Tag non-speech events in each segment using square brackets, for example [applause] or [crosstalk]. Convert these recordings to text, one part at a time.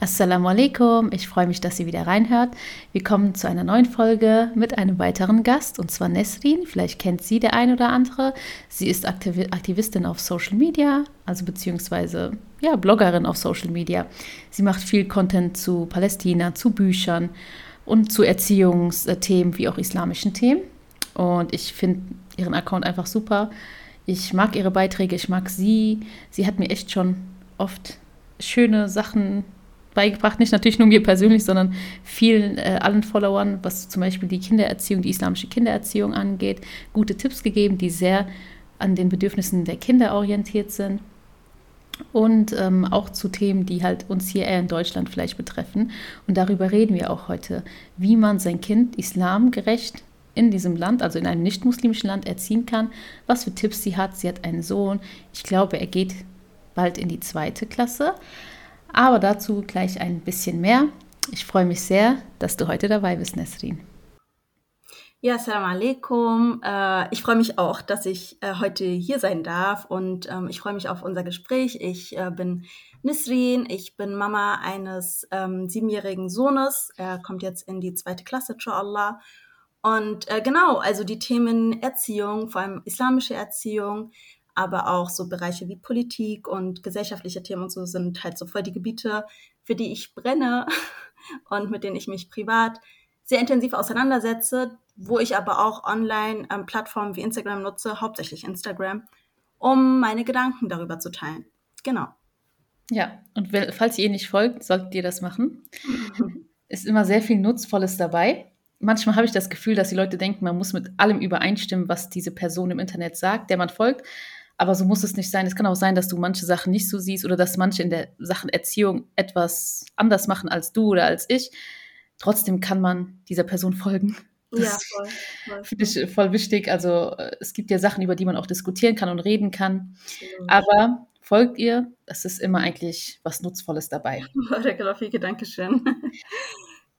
Assalamu alaikum, ich freue mich, dass ihr wieder reinhört. Wir kommen zu einer neuen Folge mit einem weiteren Gast und zwar Nesrin. Vielleicht kennt sie der ein oder andere. Sie ist Aktivistin auf Social Media, also beziehungsweise ja, Bloggerin auf Social Media. Sie macht viel Content zu Palästina, zu Büchern und zu Erziehungsthemen wie auch islamischen Themen. Und ich finde ihren Account einfach super. Ich mag ihre Beiträge, ich mag sie. Sie hat mir echt schon oft schöne Sachen beigebracht, nicht natürlich nur mir persönlich, sondern vielen, äh, allen Followern, was zum Beispiel die Kindererziehung, die islamische Kindererziehung angeht, gute Tipps gegeben, die sehr an den Bedürfnissen der Kinder orientiert sind. Und ähm, auch zu Themen, die halt uns hier eher in Deutschland vielleicht betreffen. Und darüber reden wir auch heute, wie man sein Kind islamgerecht in diesem Land, also in einem nicht-muslimischen Land, erziehen kann, was für Tipps sie hat. Sie hat einen Sohn. Ich glaube, er geht bald in die zweite Klasse. Aber dazu gleich ein bisschen mehr. Ich freue mich sehr, dass du heute dabei bist, Nesrin. Ja, assalamu alaikum. Äh, ich freue mich auch, dass ich äh, heute hier sein darf und ähm, ich freue mich auf unser Gespräch. Ich äh, bin Nisrin, ich bin Mama eines ähm, siebenjährigen Sohnes. Er kommt jetzt in die zweite Klasse, inshallah. Und genau, also die Themen Erziehung, vor allem islamische Erziehung, aber auch so Bereiche wie Politik und gesellschaftliche Themen und so sind halt so voll die Gebiete, für die ich brenne [laughs] und mit denen ich mich privat sehr intensiv auseinandersetze, wo ich aber auch online ähm, Plattformen wie Instagram nutze, hauptsächlich Instagram, um meine Gedanken darüber zu teilen. Genau. Ja, und wenn, falls ihr nicht folgt, solltet ihr das machen. [laughs] Ist immer sehr viel Nutzvolles dabei. Manchmal habe ich das Gefühl, dass die Leute denken, man muss mit allem übereinstimmen, was diese Person im Internet sagt, der man folgt. Aber so muss es nicht sein. Es kann auch sein, dass du manche Sachen nicht so siehst oder dass manche in der Sachen Erziehung etwas anders machen als du oder als ich. Trotzdem kann man dieser Person folgen. Das ja, voll. voll. finde ich voll wichtig. Also äh, es gibt ja Sachen, über die man auch diskutieren kann und reden kann. Aber folgt ihr, es ist immer eigentlich was Nutzvolles dabei. [laughs] Dankeschön.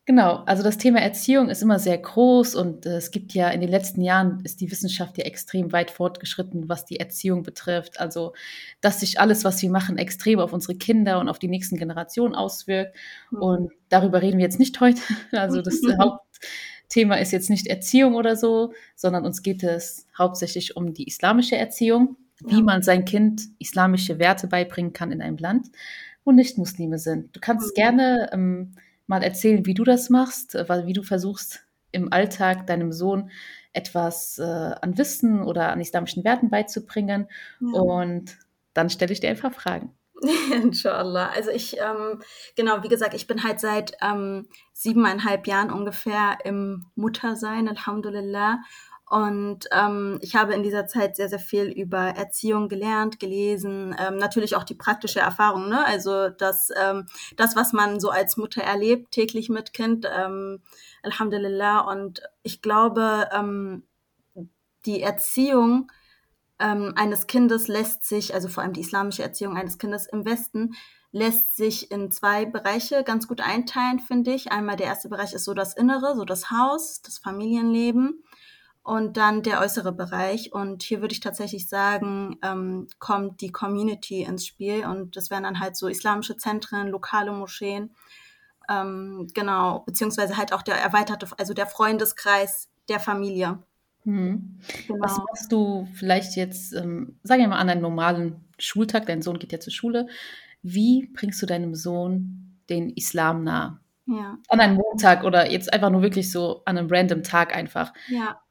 Genau, also das Thema Erziehung ist immer sehr groß und äh, es gibt ja in den letzten Jahren ist die Wissenschaft ja extrem weit fortgeschritten, was die Erziehung betrifft. Also, dass sich alles, was wir machen, extrem auf unsere Kinder und auf die nächsten Generationen auswirkt. Mhm. Und darüber reden wir jetzt nicht heute. [laughs] Also das [laughs] Hauptthema ist jetzt nicht Erziehung oder so, sondern uns geht es hauptsächlich um die islamische Erziehung, wie man sein Kind islamische Werte beibringen kann in einem Land, wo nicht Muslime sind. Du kannst mhm. gerne ähm, mal erzählen, wie du das machst, äh, wie du versuchst, im Alltag deinem Sohn etwas äh, an Wissen oder an islamischen Werten beizubringen. Ja. Und dann stelle ich dir einfach Fragen. [laughs] Inshallah. Also ich, ähm, genau, wie gesagt, ich bin halt seit ähm, siebeneinhalb Jahren ungefähr im Muttersein, Alhamdulillah. Und ähm, ich habe in dieser Zeit sehr, sehr viel über Erziehung gelernt, gelesen, ähm, natürlich auch die praktische Erfahrung, ne? Also das, ähm, das, was man so als Mutter erlebt, täglich mit Kind, ähm, Alhamdulillah. Und ich glaube, ähm, die Erziehung ähm, eines Kindes lässt sich, also vor allem die islamische Erziehung eines Kindes im Westen, lässt sich in zwei Bereiche ganz gut einteilen, finde ich. Einmal der erste Bereich ist so das Innere, so das Haus, das Familienleben und dann der äußere Bereich. Und hier würde ich tatsächlich sagen, ähm, kommt die Community ins Spiel. Und das wären dann halt so islamische Zentren, lokale Moscheen. Ähm, genau, beziehungsweise halt auch der erweiterte, also der Freundeskreis der Familie. Mhm. Genau. Was machst du vielleicht jetzt, ähm, sagen wir mal, an einem normalen Schultag? Dein Sohn geht ja zur Schule. Wie bringst du deinem Sohn den Islam nah? Ja. An einem Montag oder jetzt einfach nur wirklich so an einem random Tag einfach. Ja.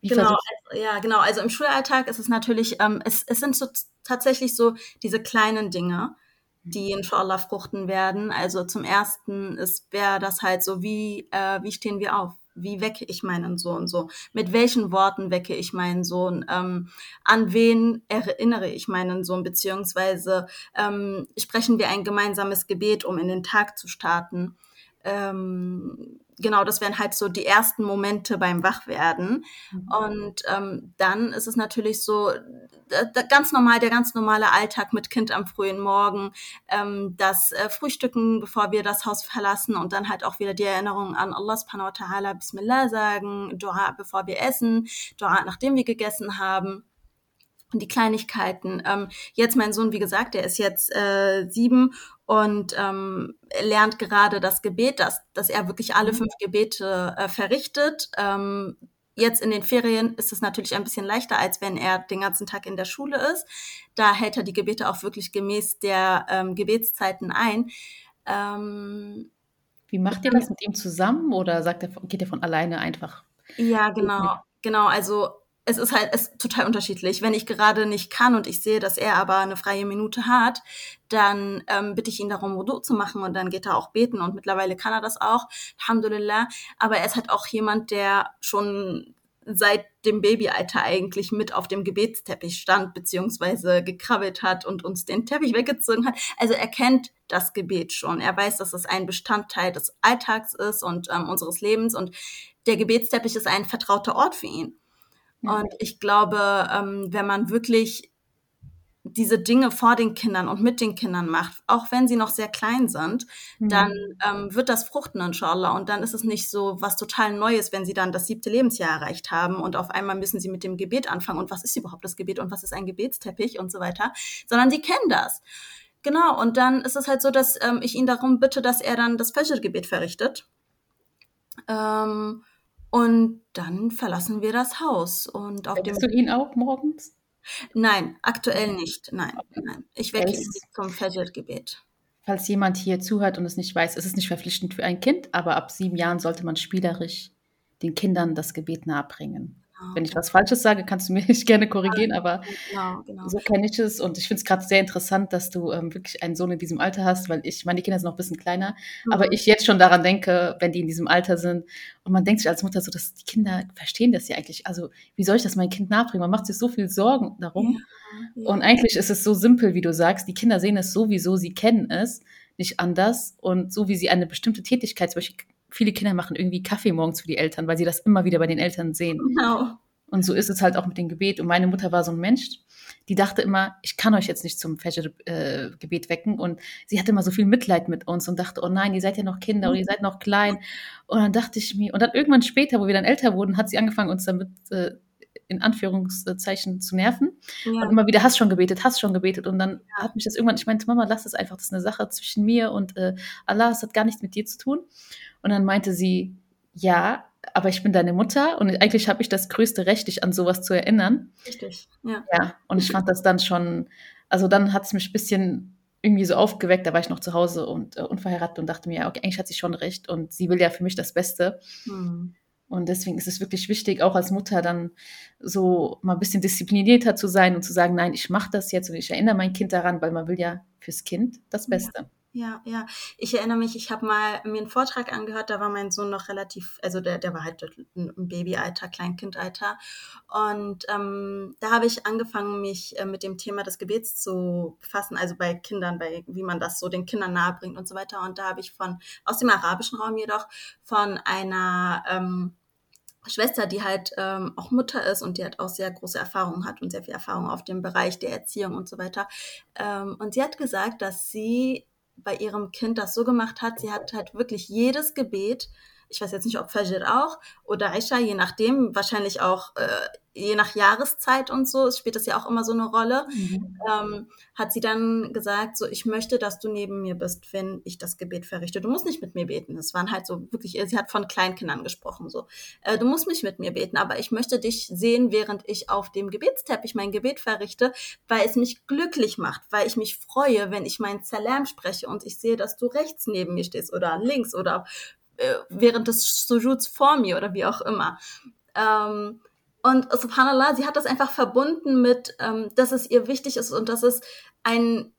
Wie genau, also, ja, genau. Also im Schulalltag ist es natürlich, ähm, es, es sind so tatsächlich so diese kleinen Dinge, die mhm. inshallah fruchten werden. Also zum ersten ist wäre das halt so, wie, äh, wie stehen wir auf? Wie wecke ich meinen Sohn so? Mit welchen Worten wecke ich meinen Sohn? Ähm, an wen erinnere ich meinen Sohn? Beziehungsweise ähm, sprechen wir ein gemeinsames Gebet, um in den Tag zu starten? Ähm, genau, das wären halt so die ersten Momente beim Wachwerden. Mhm. Und ähm, dann ist es natürlich so, da, ganz normal, der ganz normale Alltag mit Kind am frühen Morgen, ähm, das äh, Frühstücken, bevor wir das Haus verlassen und dann halt auch wieder die Erinnerung an Allah subhanahu wa ta'ala, Bismillah sagen, Dua, bevor wir essen, Dua, nachdem wir gegessen haben. und die Kleinigkeiten. Ähm, jetzt mein Sohn, wie gesagt, der ist jetzt äh, sieben und ähm, lernt gerade das Gebet, dass, dass er wirklich alle mhm. fünf Gebete äh, verrichtet. Ähm, jetzt in den Ferien ist es natürlich ein bisschen leichter, als wenn er den ganzen Tag in der Schule ist. Da hält er die Gebete auch wirklich gemäß der ähm, Gebetszeiten ein. Ähm, Wie macht ihr das mit ihm zusammen oder sagt er, geht er von alleine einfach? Ja, genau. Genau, also es ist halt es ist total unterschiedlich. Wenn ich gerade nicht kann und ich sehe, dass er aber eine freie Minute hat, dann ähm, bitte ich ihn darum, Wudu zu machen und dann geht er auch beten und mittlerweile kann er das auch, Alhamdulillah. Aber er ist halt auch jemand, der schon seit dem Babyalter eigentlich mit auf dem Gebetsteppich stand, beziehungsweise gekrabbelt hat und uns den Teppich weggezogen hat. Also er kennt das Gebet schon. Er weiß, dass es ein Bestandteil des Alltags ist und ähm, unseres Lebens und der Gebetsteppich ist ein vertrauter Ort für ihn. Und ich glaube, ähm, wenn man wirklich diese Dinge vor den Kindern und mit den Kindern macht, auch wenn sie noch sehr klein sind, mhm. dann ähm, wird das fruchten, inshallah. Und dann ist es nicht so was total Neues, wenn sie dann das siebte Lebensjahr erreicht haben und auf einmal müssen sie mit dem Gebet anfangen. Und was ist überhaupt das Gebet und was ist ein Gebetsteppich und so weiter, sondern sie kennen das. Genau, und dann ist es halt so, dass ähm, ich ihn darum bitte, dass er dann das Fajr-Gebet verrichtet. Ähm, und dann verlassen wir das Haus. Und auf Weckst dem du ihn auch morgens? Nein, aktuell nicht. Nein, nein. Ich wecke ihn zum Fajr-Gebet. Falls jemand hier zuhört und es nicht weiß, es ist nicht verpflichtend für ein Kind, aber ab sieben Jahren sollte man spielerisch den Kindern das Gebet nahebringen. Genau. Wenn ich was Falsches sage, kannst du mich gerne korrigieren, aber genau, genau. so kenne ich es. Und ich finde es gerade sehr interessant, dass du ähm, wirklich einen Sohn in diesem Alter hast, weil ich, meine Kinder sind noch ein bisschen kleiner, mhm. aber ich jetzt schon daran denke, wenn die in diesem Alter sind. Und man denkt sich als Mutter so, dass die Kinder verstehen das ja eigentlich. Also, wie soll ich das meinem Kind nachbringen? Man macht sich so viel Sorgen darum. Ja, ja. Und eigentlich ist es so simpel, wie du sagst. Die Kinder sehen es sowieso, sie kennen es nicht anders. Und so wie sie eine bestimmte Tätigkeit, zum Beispiel viele Kinder machen irgendwie Kaffee morgens für die Eltern, weil sie das immer wieder bei den Eltern sehen. Genau. Und so ist es halt auch mit dem Gebet. Und meine Mutter war so ein Mensch, die dachte immer, ich kann euch jetzt nicht zum Fajr-Gebet äh, wecken. Und sie hatte immer so viel Mitleid mit uns und dachte, oh nein, ihr seid ja noch Kinder und ihr seid noch klein. Und dann dachte ich mir, und dann irgendwann später, wo wir dann älter wurden, hat sie angefangen, uns damit äh, in Anführungszeichen zu nerven. Ja. Und immer wieder, hast schon gebetet, hast schon gebetet. Und dann hat mich das irgendwann, ich meinte, Mama, lass es einfach, das ist eine Sache zwischen mir und äh, Allah, es hat gar nichts mit dir zu tun. Und dann meinte sie, ja, aber ich bin deine Mutter und eigentlich habe ich das größte Recht, dich an sowas zu erinnern. Richtig, ja. Ja, und ich fand das dann schon, also dann hat es mich ein bisschen irgendwie so aufgeweckt, da war ich noch zu Hause und äh, unverheiratet und dachte mir, okay, eigentlich hat sie schon recht und sie will ja für mich das Beste. Hm. Und deswegen ist es wirklich wichtig, auch als Mutter dann so mal ein bisschen disziplinierter zu sein und zu sagen, nein, ich mache das jetzt und ich erinnere mein Kind daran, weil man will ja fürs Kind das Beste. Ja. Ja, ja. Ich erinnere mich, ich habe mal mir einen Vortrag angehört, da war mein Sohn noch relativ, also der, der war halt im Babyalter, Kleinkindalter. Und ähm, da habe ich angefangen, mich äh, mit dem Thema des Gebets zu befassen, also bei Kindern, bei wie man das so den Kindern nahebringt und so weiter. Und da habe ich von, aus dem arabischen Raum jedoch, von einer ähm, Schwester, die halt ähm, auch Mutter ist und die halt auch sehr große Erfahrungen hat und sehr viel Erfahrung auf dem Bereich der Erziehung und so weiter. Ähm, und sie hat gesagt, dass sie bei ihrem Kind das so gemacht hat, sie hat halt wirklich jedes Gebet, ich weiß jetzt nicht, ob Fajr auch oder Aisha, je nachdem, wahrscheinlich auch äh, je nach Jahreszeit und so, spielt das ja auch immer so eine Rolle, mhm. ähm, hat sie dann gesagt, so, ich möchte, dass du neben mir bist, wenn ich das Gebet verrichte. Du musst nicht mit mir beten. Das waren halt so wirklich, sie hat von Kleinkindern gesprochen, so. Äh, du musst nicht mit mir beten, aber ich möchte dich sehen, während ich auf dem Gebetsteppich mein Gebet verrichte, weil es mich glücklich macht, weil ich mich freue, wenn ich meinen Salam spreche und ich sehe, dass du rechts neben mir stehst oder links oder äh, während des Sujuds vor mir oder wie auch immer. Ähm, und subhanallah, sie hat das einfach verbunden mit, ähm, dass es ihr wichtig ist und dass es ein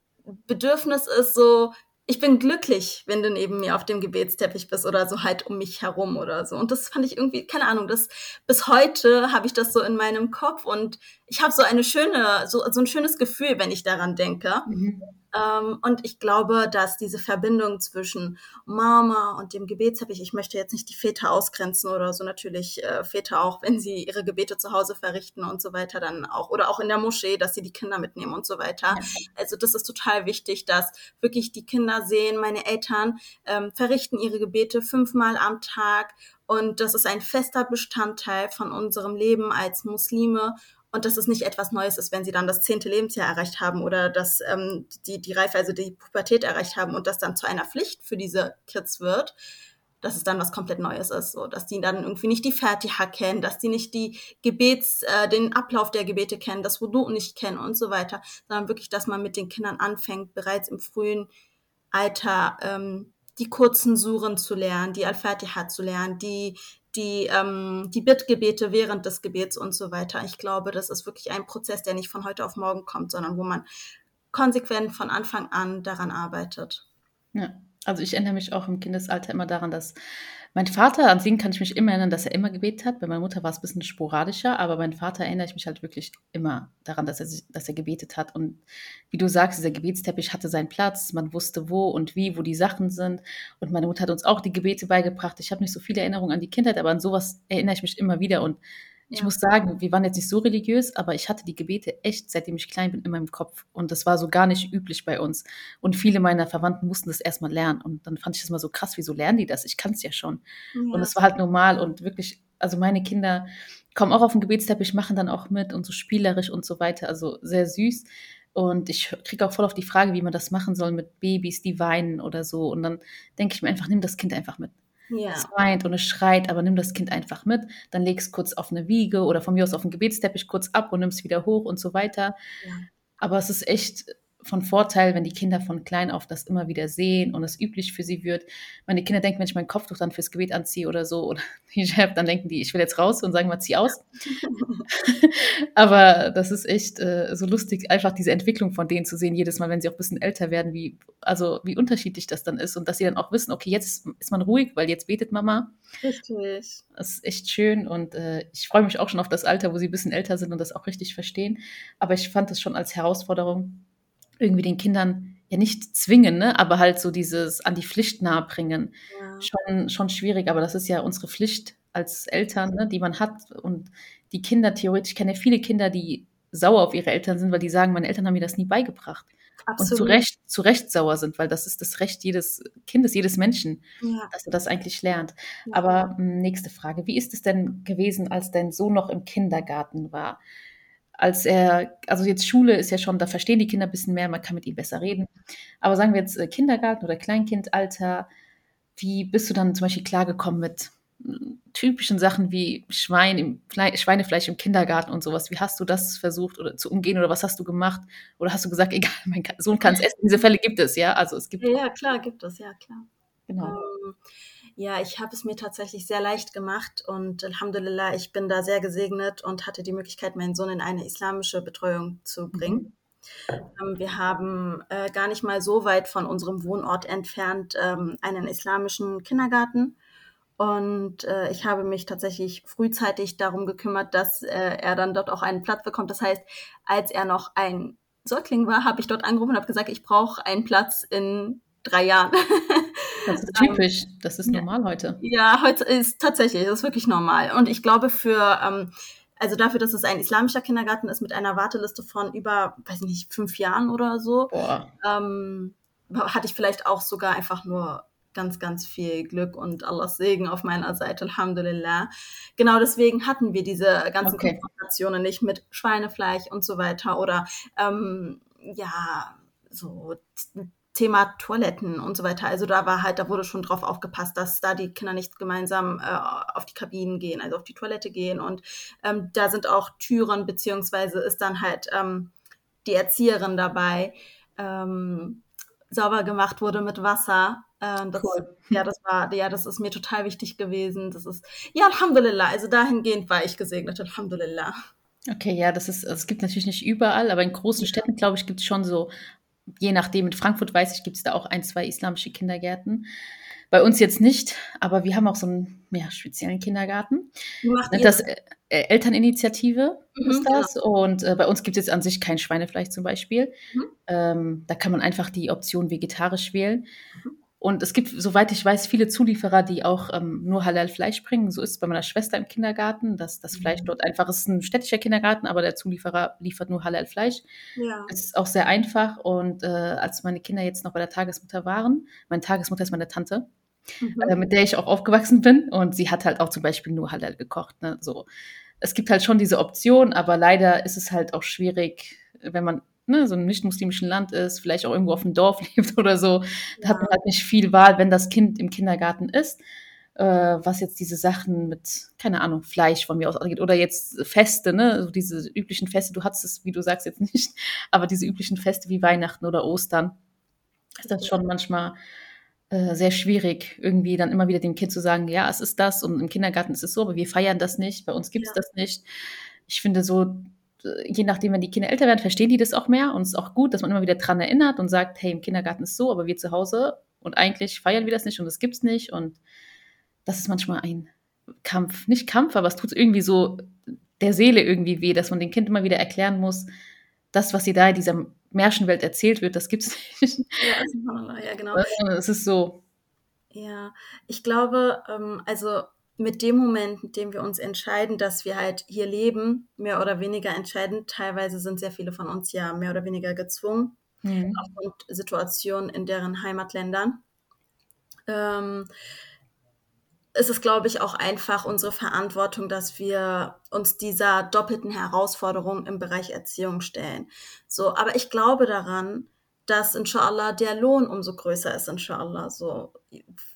Bedürfnis ist, so, ich bin glücklich, wenn du neben mir auf dem Gebetsteppich bist oder so halt um mich herum oder so. Und das fand ich irgendwie, keine Ahnung, das bis heute habe ich das so in meinem Kopf und ich habe so eine schöne, so, so ein schönes Gefühl, wenn ich daran denke. Mhm. Ähm, und ich glaube, dass diese Verbindung zwischen Mama und dem Gebetsteppich, ich möchte jetzt nicht die Väter ausgrenzen oder so, natürlich äh, Väter auch, wenn sie ihre Gebete zu Hause verrichten und so weiter, dann auch, oder auch in der Moschee, dass sie die Kinder mitnehmen und so weiter. Also das ist total wichtig, dass wirklich die Kinder sehen, meine Eltern ähm, verrichten ihre Gebete fünfmal am Tag. Und das ist ein fester Bestandteil von unserem Leben als Muslime und dass es nicht etwas Neues ist, wenn sie dann das zehnte Lebensjahr erreicht haben oder dass ähm, die, die Reife, also die Pubertät erreicht haben und das dann zu einer Pflicht für diese Kids wird, dass es dann was komplett Neues ist, so. Dass die dann irgendwie nicht die Fatiha kennen, dass die nicht die Gebets, äh, den Ablauf der Gebete kennen, das Wudu nicht kennen und so weiter, sondern wirklich, dass man mit den Kindern anfängt, bereits im frühen Alter ähm, die kurzen Suren zu lernen, die Al-Fatiha zu lernen, die die, ähm, die Bittgebete während des Gebets und so weiter. Ich glaube, das ist wirklich ein Prozess, der nicht von heute auf morgen kommt, sondern wo man konsequent von Anfang an daran arbeitet. Ja, also ich erinnere mich auch im Kindesalter immer daran, dass mein Vater, an den kann ich mich immer erinnern, dass er immer gebetet hat. Bei meiner Mutter war es ein bisschen sporadischer, aber mein Vater erinnere ich mich halt wirklich immer daran, dass er, dass er gebetet hat. Und wie du sagst, dieser Gebetsteppich hatte seinen Platz, man wusste wo und wie, wo die Sachen sind. Und meine Mutter hat uns auch die Gebete beigebracht. Ich habe nicht so viele Erinnerungen an die Kindheit, aber an sowas erinnere ich mich immer wieder. Und ich ja. muss sagen, wir waren jetzt nicht so religiös, aber ich hatte die Gebete echt, seitdem ich klein bin, in meinem Kopf. Und das war so gar nicht üblich bei uns. Und viele meiner Verwandten mussten das erstmal lernen. Und dann fand ich das mal so krass, wieso lernen die das? Ich kann es ja schon. Ja. Und es war halt normal und wirklich, also meine Kinder kommen auch auf den Gebetsteppich, machen dann auch mit und so spielerisch und so weiter. Also sehr süß. Und ich kriege auch voll auf die Frage, wie man das machen soll mit Babys, die weinen oder so. Und dann denke ich mir einfach, nimm das Kind einfach mit. Ja. Es weint und es schreit, aber nimm das Kind einfach mit, dann leg es kurz auf eine Wiege oder von mir aus auf den Gebetsteppich kurz ab und nimm es wieder hoch und so weiter. Ja. Aber es ist echt von Vorteil, wenn die Kinder von klein auf das immer wieder sehen und es üblich für sie wird. Meine Kinder denken, wenn ich mein Kopftuch dann fürs Gebet anziehe oder so oder [laughs] Hijab, dann denken die, ich will jetzt raus und sagen mal, zieh aus. [laughs] Aber das ist echt äh, so lustig, einfach diese Entwicklung von denen zu sehen, jedes Mal, wenn sie auch ein bisschen älter werden, wie, also wie unterschiedlich das dann ist und dass sie dann auch wissen, okay, jetzt ist man ruhig, weil jetzt betet Mama. Richtig. Das ist echt schön und äh, ich freue mich auch schon auf das Alter, wo sie ein bisschen älter sind und das auch richtig verstehen. Aber ich fand das schon als Herausforderung, irgendwie den Kindern ja nicht zwingen, ne, aber halt so dieses an die Pflicht nahebringen. Ja. Schon, schon schwierig, aber das ist ja unsere Pflicht als Eltern, ne, die man hat. Und die Kinder, theoretisch, ich kenne ja viele Kinder, die sauer auf ihre Eltern sind, weil die sagen, meine Eltern haben mir das nie beigebracht. Absolut. Und zu Recht, zu Recht sauer sind, weil das ist das Recht jedes Kindes, jedes Menschen, ja. dass er das eigentlich lernt. Ja. Aber hm, nächste Frage, wie ist es denn gewesen, als dein Sohn noch im Kindergarten war? Als er, also jetzt Schule ist ja schon, da verstehen die Kinder ein bisschen mehr, man kann mit ihnen besser reden. Aber sagen wir jetzt äh, Kindergarten oder Kleinkindalter, wie bist du dann zum Beispiel klargekommen mit hm, typischen Sachen wie Schwein im, Schweinefleisch im Kindergarten und sowas? Wie hast du das versucht oder zu umgehen oder was hast du gemacht? Oder hast du gesagt, [laughs] egal, mein Sohn kann es essen? Diese Fälle gibt es, ja? Also es gibt. Ja, klar, gibt es, ja, klar. Genau. Ähm, ja, ich habe es mir tatsächlich sehr leicht gemacht und Alhamdulillah, ich bin da sehr gesegnet und hatte die Möglichkeit, meinen Sohn in eine islamische Betreuung zu mhm. bringen. Mhm. wir haben äh, gar nicht mal so weit von unserem Wohnort entfernt ähm, einen islamischen Kindergarten. Und äh, ich habe mich tatsächlich frühzeitig darum gekümmert, dass äh, er dann dort auch einen Platz bekommt. Das heißt, als er noch ein Säugling war, habe ich dort angerufen und habe gesagt, ich brauche einen Platz in drei Jahren. [laughs] Das ist typisch, das ist normal heute. Ja, heute ist tatsächlich, das ist wirklich normal. Und ich glaube für, ähm, also dafür, dass es ein islamischer Kindergarten ist mit einer Warteliste von über, weiß nicht, fünf Jahren oder so, ähm, hatte ich vielleicht auch sogar einfach nur ganz, ganz viel Glück und Allahs Segen auf meiner Seite, Alhamdulillah. Genau deswegen hatten wir diese ganzen okay. Konfrontationen nicht mit Schweinefleisch und so weiter oder ähm, ja, so Thema Toiletten und so weiter. Also da war halt, da wurde schon drauf aufgepasst, dass da die Kinder nicht gemeinsam äh, auf die Kabinen gehen, also auf die Toilette gehen. Und ähm, da sind auch Türen, beziehungsweise ist dann halt ähm, die Erzieherin dabei, ähm, sauber gemacht wurde mit Wasser. Äh, das, cool. Ja, das war, ja, das ist mir total wichtig gewesen. Das ist, ja, Alhamdulillah. Also dahingehend war ich gesegnet, Alhamdulillah. Okay, ja, das ist, es gibt natürlich nicht überall, aber in großen Städten, glaube ich, gibt es schon so je nachdem, in Frankfurt weiß ich, gibt es da auch ein, zwei islamische Kindergärten. Bei uns jetzt nicht, aber wir haben auch so einen ja, speziellen Kindergarten. Das äh, Elterninitiative mhm, ist das. Genau. Und äh, bei uns gibt es jetzt an sich kein Schweinefleisch zum Beispiel. Mhm. Ähm, da kann man einfach die Option vegetarisch wählen. Mhm. Und es gibt, soweit ich weiß, viele Zulieferer, die auch ähm, nur Halal-Fleisch bringen. So ist es bei meiner Schwester im Kindergarten, dass das Fleisch mhm. dort einfach ist ein städtischer Kindergarten, aber der Zulieferer liefert nur Halal-Fleisch. Ja. Es ist auch sehr einfach. Und äh, als meine Kinder jetzt noch bei der Tagesmutter waren, meine Tagesmutter ist meine Tante, mhm. äh, mit der ich auch aufgewachsen bin, und sie hat halt auch zum Beispiel nur Halal gekocht. Ne? So es gibt halt schon diese Option, aber leider ist es halt auch schwierig, wenn man ne, so einem nicht-muslimischen Land ist, vielleicht auch irgendwo auf dem Dorf [laughs] lebt oder so, da hat man halt nicht viel Wahl, wenn das Kind im Kindergarten ist, äh, was jetzt diese Sachen mit, keine Ahnung, Fleisch von mir aus angeht oder jetzt Feste, ne, so diese üblichen Feste, du hattest es, wie du sagst, jetzt [laughs] nicht, aber diese üblichen Feste wie Weihnachten oder Ostern, ist das schon manchmal äh, sehr schwierig, irgendwie dann immer wieder dem Kind zu sagen, ja, es ist das und im Kindergarten ist es so, aber wir feiern das nicht, bei uns gibt es ja. das nicht. Ich finde so, je nachdem, wenn die Kinder älter werden, verstehen die das auch mehr und es ist auch gut, dass man immer wieder dran erinnert und sagt, hey, im Kindergarten ist so, aber wir zu Hause und eigentlich feiern wir das nicht und das gibt es nicht und das ist manchmal ein Kampf, nicht Kampf, aber es tut irgendwie so der Seele irgendwie weh, dass man dem Kind immer wieder erklären muss, das, was sie da in dieser Märchenwelt erzählt wird, das gibt es [laughs] nicht. Ja, ja, genau. Es ist so. Ja, ich glaube, ähm, also mit dem Moment, in dem wir uns entscheiden, dass wir halt hier leben, mehr oder weniger entscheiden, teilweise sind sehr viele von uns ja mehr oder weniger gezwungen, mhm. aufgrund Situationen in deren Heimatländern. Ähm, ist es, glaube ich, auch einfach unsere Verantwortung, dass wir uns dieser doppelten Herausforderung im Bereich Erziehung stellen. So, aber ich glaube daran, dass inshallah der Lohn umso größer ist, inshallah. So,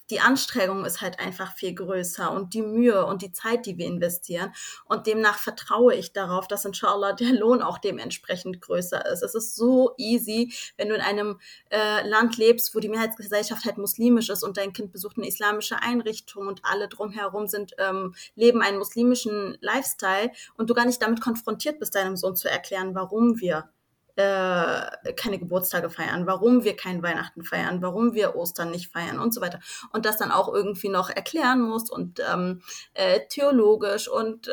die Anstrengung ist halt einfach viel größer und die Mühe und die Zeit, die wir investieren. Und demnach vertraue ich darauf, dass inshallah der Lohn auch dementsprechend größer ist. Es ist so easy, wenn du in einem äh, Land lebst, wo die Mehrheitsgesellschaft halt muslimisch ist und dein Kind besucht eine islamische Einrichtung und alle drumherum sind, ähm, leben einen muslimischen Lifestyle und du gar nicht damit konfrontiert bist, deinem Sohn zu erklären, warum wir äh, keine Geburtstage feiern, warum wir kein Weihnachten feiern, warum wir Ostern nicht feiern und so weiter. Und das dann auch irgendwie noch erklären muss und ähm, äh, theologisch und äh,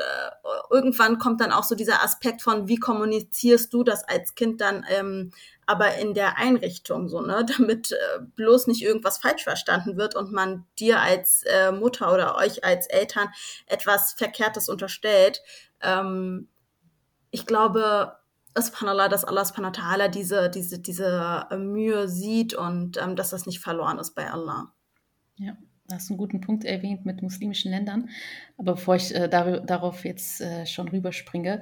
irgendwann kommt dann auch so dieser Aspekt von, wie kommunizierst du das als Kind dann ähm, aber in der Einrichtung so, ne, [laughs] damit äh, bloß nicht irgendwas falsch verstanden wird und man dir als äh, Mutter oder euch als Eltern etwas Verkehrtes unterstellt. Ähm, ich glaube, subhanallah, dass Allah subhanahu diese, diese, diese äh, Mühe sieht und ähm, dass das nicht verloren ist bei Allah. Ja, du hast einen guten Punkt erwähnt mit muslimischen Ländern. Aber bevor ich äh, dar darauf jetzt äh, schon rüberspringe,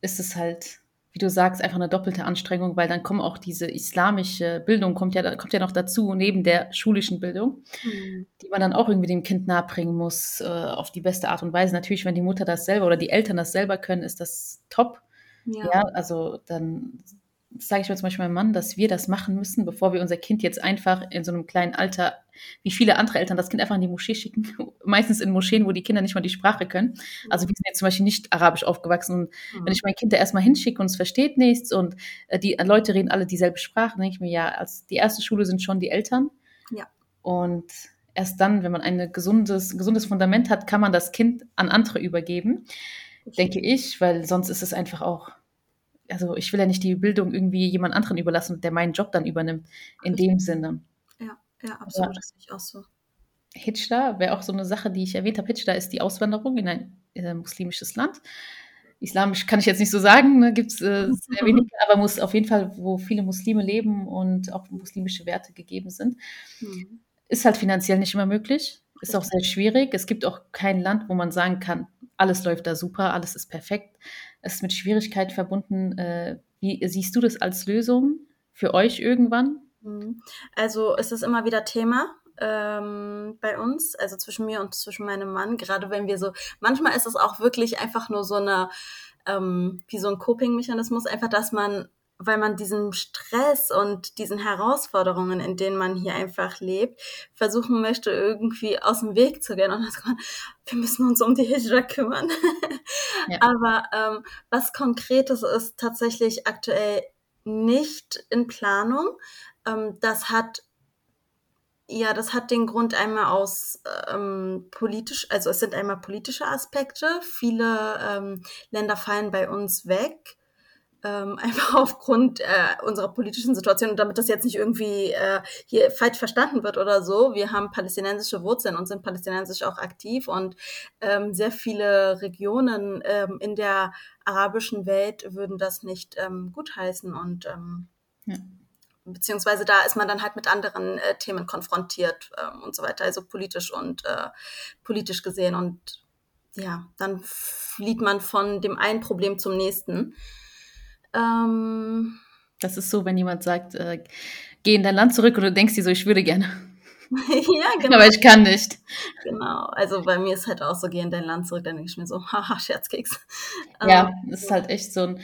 ist es halt, wie du sagst, einfach eine doppelte Anstrengung, weil dann kommen auch diese islamische Bildung, kommt ja, kommt ja noch dazu, neben der schulischen Bildung, mhm. die man dann auch irgendwie dem Kind nahebringen muss, äh, auf die beste Art und Weise. Natürlich, wenn die Mutter das selber oder die Eltern das selber können, ist das top. Ja. ja, also dann sage ich mir zum Beispiel meinem Mann, dass wir das machen müssen, bevor wir unser Kind jetzt einfach in so einem kleinen Alter, wie viele andere Eltern, das Kind einfach in die Moschee schicken. [laughs] Meistens in Moscheen, wo die Kinder nicht mal die Sprache können. Also wir sind jetzt zum Beispiel nicht arabisch aufgewachsen. Und mhm. wenn ich mein Kind da erstmal hinschicke und es versteht nichts und äh, die Leute reden alle dieselbe Sprache, denke ich mir, ja, als die erste Schule sind schon die Eltern. Ja. Und erst dann, wenn man ein gesundes, gesundes Fundament hat, kann man das Kind an andere übergeben denke ich, weil sonst ist es einfach auch also ich will ja nicht die Bildung irgendwie jemand anderen überlassen, der meinen Job dann übernimmt, in Richtig. dem Sinne. Ja, ja, absolut, das sehe ich auch so. Hitchda wäre auch so eine Sache, die ich erwähnt habe. Hitchda ist die Auswanderung in ein äh, muslimisches Land. Islamisch kann ich jetzt nicht so sagen, ne, gibt es äh, sehr [laughs] wenige, aber muss auf jeden Fall, wo viele Muslime leben und auch muslimische Werte gegeben sind. Mhm. Ist halt finanziell nicht immer möglich, ist auch sehr schwierig. Es gibt auch kein Land, wo man sagen kann, alles läuft da super, alles ist perfekt. Es ist mit Schwierigkeit verbunden. Äh, wie siehst du das als Lösung für euch irgendwann? Mhm. Also es ist immer wieder Thema ähm, bei uns, also zwischen mir und zwischen meinem Mann, gerade wenn wir so, manchmal ist es auch wirklich einfach nur so eine, ähm, wie so ein Coping-Mechanismus, einfach, dass man weil man diesem Stress und diesen Herausforderungen, in denen man hier einfach lebt, versuchen möchte, irgendwie aus dem Weg zu gehen. Und dann sagt man, wir müssen uns um die Hijra kümmern. Ja. [laughs] Aber ähm, was Konkretes ist tatsächlich aktuell nicht in Planung. Ähm, das hat ja, das hat den Grund einmal aus ähm, politisch, also es sind einmal politische Aspekte. Viele ähm, Länder fallen bei uns weg ähm, [laughs] einfach aufgrund äh, unserer politischen Situation und damit das jetzt nicht irgendwie äh, hier falsch verstanden wird oder so. Wir haben palästinensische Wurzeln und sind palästinensisch auch aktiv und ähm, sehr viele Regionen ähm, in der arabischen Welt würden das nicht ähm, gutheißen und ähm, ja. beziehungsweise da ist man dann halt mit anderen äh, Themen konfrontiert ähm, und so weiter, also politisch und äh, politisch gesehen und ja, dann flieht man von dem einen Problem zum nächsten. Ähm, das ist so, wenn jemand sagt, äh, geh in dein Land zurück und du denkst dir so, ich würde gerne. [laughs] ja, [laughs] genau. Aber ich kann nicht. Genau, also bei mir ist halt auch so, geh in dein Land zurück, dann denke ich mir so, [laughs] haha, Scherzkeks. Ja, ähm, ist halt echt so ein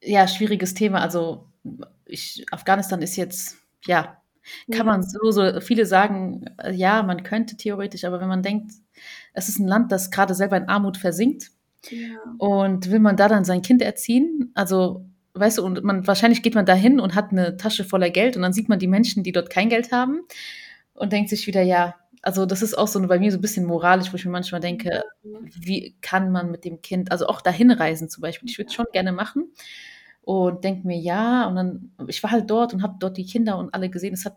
ja, schwieriges Thema. Also ich, Afghanistan ist jetzt, ja, kann man so, so viele sagen, äh, ja, man könnte theoretisch, aber wenn man denkt, es ist ein Land, das gerade selber in Armut versinkt ja. und will man da dann sein Kind erziehen, also weißt du, und man wahrscheinlich geht man da hin und hat eine Tasche voller Geld und dann sieht man die Menschen, die dort kein Geld haben und denkt sich wieder, ja, also das ist auch so bei mir so ein bisschen moralisch, wo ich mir manchmal denke, wie kann man mit dem Kind, also auch dahin reisen zum Beispiel, ich würde es schon gerne machen, und denke mir, ja, und dann, ich war halt dort und habe dort die Kinder und alle gesehen. Es hat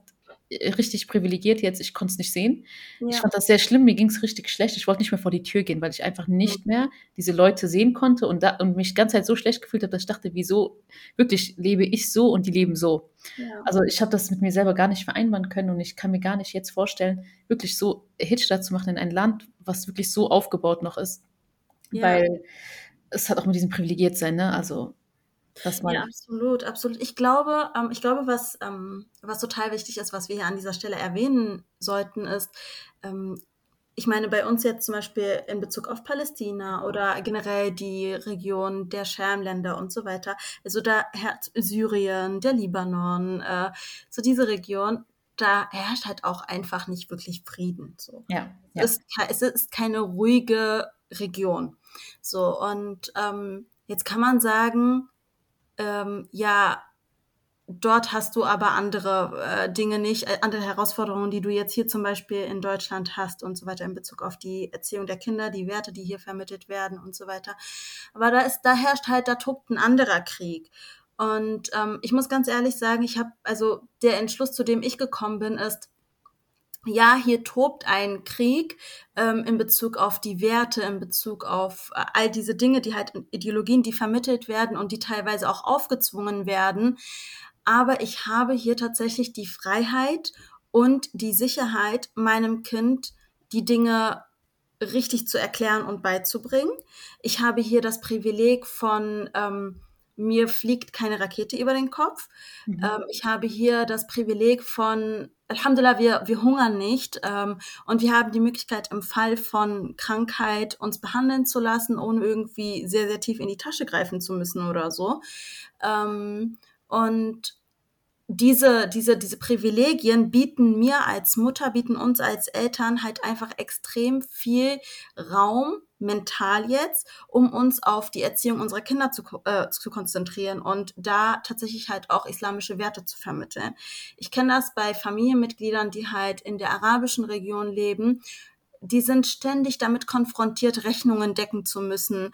richtig privilegiert jetzt, ich konnte es nicht sehen. Ja. Ich fand das sehr schlimm, mir ging es richtig schlecht. Ich wollte nicht mehr vor die Tür gehen, weil ich einfach nicht mehr diese Leute sehen konnte und, da, und mich die ganze Zeit so schlecht gefühlt habe, dass ich dachte, wieso wirklich lebe ich so und die leben so. Ja. Also ich habe das mit mir selber gar nicht vereinbaren können und ich kann mir gar nicht jetzt vorstellen, wirklich so Hitchstadt zu machen in ein Land, was wirklich so aufgebaut noch ist. Ja. Weil es hat auch mit diesem Privilegiertsein, ne? Also das ja, absolut, absolut. Ich glaube, ähm, ich glaube, was, ähm, was total wichtig ist, was wir hier an dieser Stelle erwähnen sollten, ist, ähm, ich meine, bei uns jetzt zum Beispiel in Bezug auf Palästina oder generell die Region der Schamländer und so weiter, also da herrscht Syrien, der Libanon, äh, so diese Region, da herrscht halt auch einfach nicht wirklich Frieden. So. Ja, ja. Es, ist, es ist keine ruhige Region. So, und ähm, jetzt kann man sagen, ähm, ja, dort hast du aber andere äh, Dinge nicht, äh, andere Herausforderungen, die du jetzt hier zum Beispiel in Deutschland hast und so weiter in Bezug auf die Erziehung der Kinder, die Werte, die hier vermittelt werden und so weiter. Aber da ist, da herrscht halt, da tobt ein anderer Krieg. Und ähm, ich muss ganz ehrlich sagen, ich habe, also der Entschluss, zu dem ich gekommen bin, ist, ja, hier tobt ein Krieg ähm, in Bezug auf die Werte, in Bezug auf äh, all diese Dinge, die halt Ideologien, die vermittelt werden und die teilweise auch aufgezwungen werden. Aber ich habe hier tatsächlich die Freiheit und die Sicherheit, meinem Kind die Dinge richtig zu erklären und beizubringen. Ich habe hier das Privileg von ähm, mir fliegt keine Rakete über den Kopf. Mhm. Ähm, ich habe hier das Privileg von, Alhamdulillah, wir, wir hungern nicht ähm, und wir haben die Möglichkeit, im Fall von Krankheit uns behandeln zu lassen, ohne irgendwie sehr, sehr tief in die Tasche greifen zu müssen oder so. Ähm, und diese, diese, diese Privilegien bieten mir als Mutter, bieten uns als Eltern halt einfach extrem viel Raum, mental jetzt, um uns auf die Erziehung unserer Kinder zu, äh, zu konzentrieren und da tatsächlich halt auch islamische Werte zu vermitteln. Ich kenne das bei Familienmitgliedern, die halt in der arabischen Region leben, die sind ständig damit konfrontiert, Rechnungen decken zu müssen,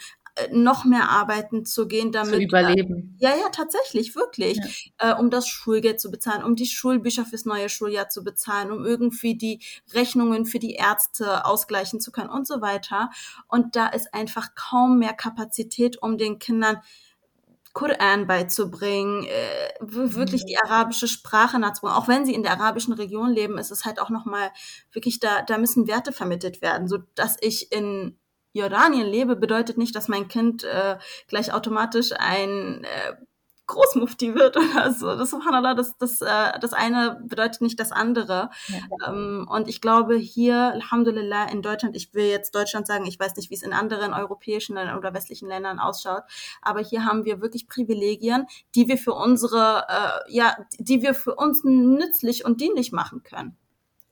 noch mehr arbeiten zu gehen, damit. Zu überleben. Äh, ja, ja, tatsächlich, wirklich. Ja. Äh, um das Schulgeld zu bezahlen, um die Schulbücher fürs neue Schuljahr zu bezahlen, um irgendwie die Rechnungen für die Ärzte ausgleichen zu können und so weiter. Und da ist einfach kaum mehr Kapazität, um den Kindern Koran beizubringen, äh, wirklich die arabische Sprache nachzubringen. Auch wenn sie in der arabischen Region leben, ist es halt auch nochmal wirklich da, da müssen Werte vermittelt werden, so dass ich in Jordanien lebe, bedeutet nicht, dass mein Kind äh, gleich automatisch ein äh, Großmufti wird [laughs] oder so. Das Subhanallah, das, das, äh, das eine bedeutet nicht das andere. Ja. Ähm, und ich glaube hier, Alhamdulillah, in Deutschland, ich will jetzt Deutschland sagen, ich weiß nicht, wie es in anderen europäischen oder westlichen Ländern ausschaut, aber hier haben wir wirklich Privilegien, die wir für unsere, äh, ja, die wir für uns nützlich und dienlich machen können.